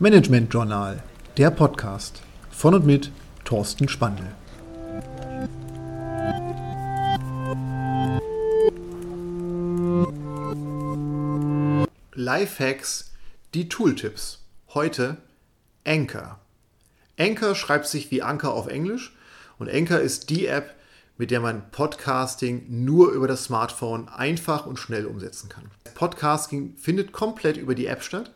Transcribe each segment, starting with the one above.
Management Journal, der Podcast von und mit Thorsten Spandl. Lifehacks, die Tooltips. Heute Anchor. Anchor schreibt sich wie Anker auf Englisch und Anchor ist die App, mit der man Podcasting nur über das Smartphone einfach und schnell umsetzen kann. Podcasting findet komplett über die App statt.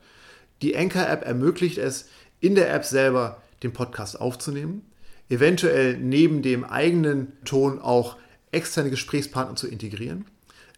Die Anchor-App ermöglicht es, in der App selber den Podcast aufzunehmen, eventuell neben dem eigenen Ton auch externe Gesprächspartner zu integrieren,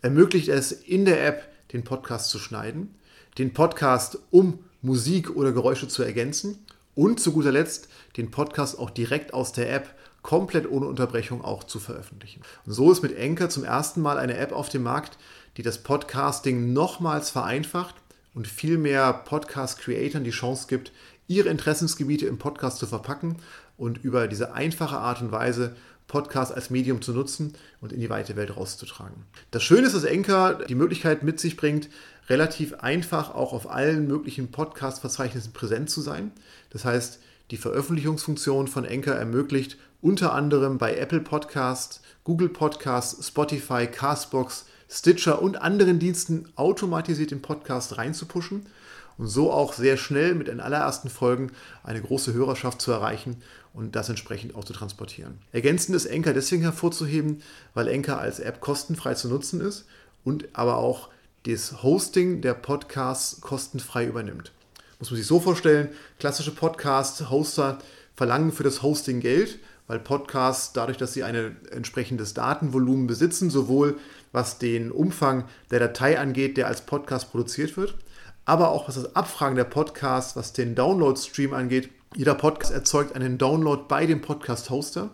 ermöglicht es, in der App den Podcast zu schneiden, den Podcast um Musik oder Geräusche zu ergänzen und zu guter Letzt den Podcast auch direkt aus der App komplett ohne Unterbrechung auch zu veröffentlichen. Und so ist mit Anchor zum ersten Mal eine App auf dem Markt, die das Podcasting nochmals vereinfacht und viel mehr Podcast-Creatern die Chance gibt, ihre Interessensgebiete im Podcast zu verpacken und über diese einfache Art und Weise Podcast als Medium zu nutzen und in die weite Welt rauszutragen. Das Schöne ist, dass Anchor die Möglichkeit mit sich bringt, relativ einfach auch auf allen möglichen Podcast-Verzeichnissen präsent zu sein. Das heißt, die Veröffentlichungsfunktion von Anchor ermöglicht unter anderem bei Apple Podcasts, Google Podcasts, Spotify, Castbox, Stitcher und anderen Diensten automatisiert den Podcast reinzupuschen und so auch sehr schnell mit den allerersten Folgen eine große Hörerschaft zu erreichen und das entsprechend auch zu transportieren. Ergänzend ist Enker deswegen hervorzuheben, weil Enker als App kostenfrei zu nutzen ist und aber auch das Hosting der Podcasts kostenfrei übernimmt. Muss man sich so vorstellen, klassische Podcast-Hoster verlangen für das Hosting Geld, weil Podcasts dadurch, dass sie ein entsprechendes Datenvolumen besitzen, sowohl was den Umfang der Datei angeht, der als Podcast produziert wird, aber auch was das Abfragen der Podcasts, was den Download-Stream angeht. Jeder Podcast erzeugt einen Download bei dem Podcast-Hoster.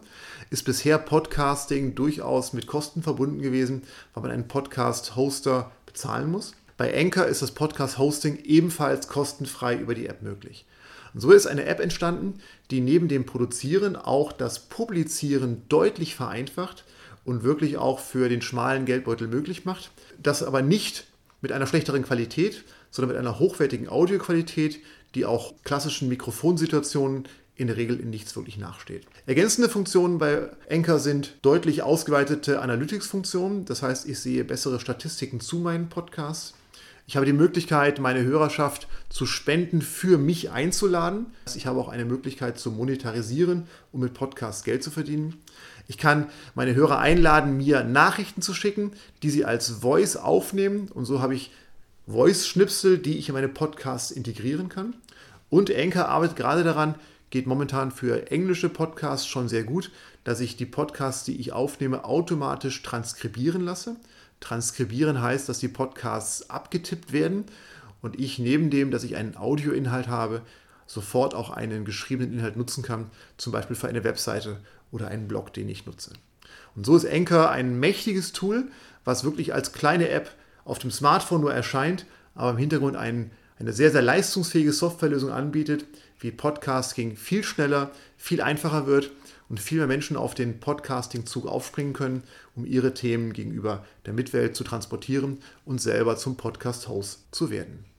Ist bisher Podcasting durchaus mit Kosten verbunden gewesen, weil man einen Podcast-Hoster bezahlen muss. Bei Anchor ist das Podcast-Hosting ebenfalls kostenfrei über die App möglich. Und so ist eine App entstanden, die neben dem Produzieren auch das Publizieren deutlich vereinfacht und wirklich auch für den schmalen Geldbeutel möglich macht. Das aber nicht mit einer schlechteren Qualität, sondern mit einer hochwertigen Audioqualität, die auch klassischen Mikrofonsituationen in der Regel in nichts wirklich nachsteht. Ergänzende Funktionen bei Anchor sind deutlich ausgeweitete Analytics-Funktionen. Das heißt, ich sehe bessere Statistiken zu meinen Podcasts. Ich habe die Möglichkeit, meine Hörerschaft zu Spenden für mich einzuladen. Ich habe auch eine Möglichkeit zu monetarisieren, um mit Podcasts Geld zu verdienen. Ich kann meine Hörer einladen, mir Nachrichten zu schicken, die sie als Voice aufnehmen. Und so habe ich Voice-Schnipsel, die ich in meine Podcasts integrieren kann. Und Anchor arbeitet gerade daran, geht momentan für englische Podcasts schon sehr gut, dass ich die Podcasts, die ich aufnehme, automatisch transkribieren lasse. Transkribieren heißt, dass die Podcasts abgetippt werden und ich neben dem, dass ich einen Audioinhalt habe, sofort auch einen geschriebenen Inhalt nutzen kann, zum Beispiel für eine Webseite oder einen Blog, den ich nutze. Und so ist Anchor ein mächtiges Tool, was wirklich als kleine App auf dem Smartphone nur erscheint, aber im Hintergrund ein, eine sehr, sehr leistungsfähige Softwarelösung anbietet, wie Podcasting viel schneller, viel einfacher wird und viel mehr Menschen auf den Podcasting-Zug aufspringen können, um ihre Themen gegenüber der Mitwelt zu transportieren und selber zum Podcast-Host zu werden.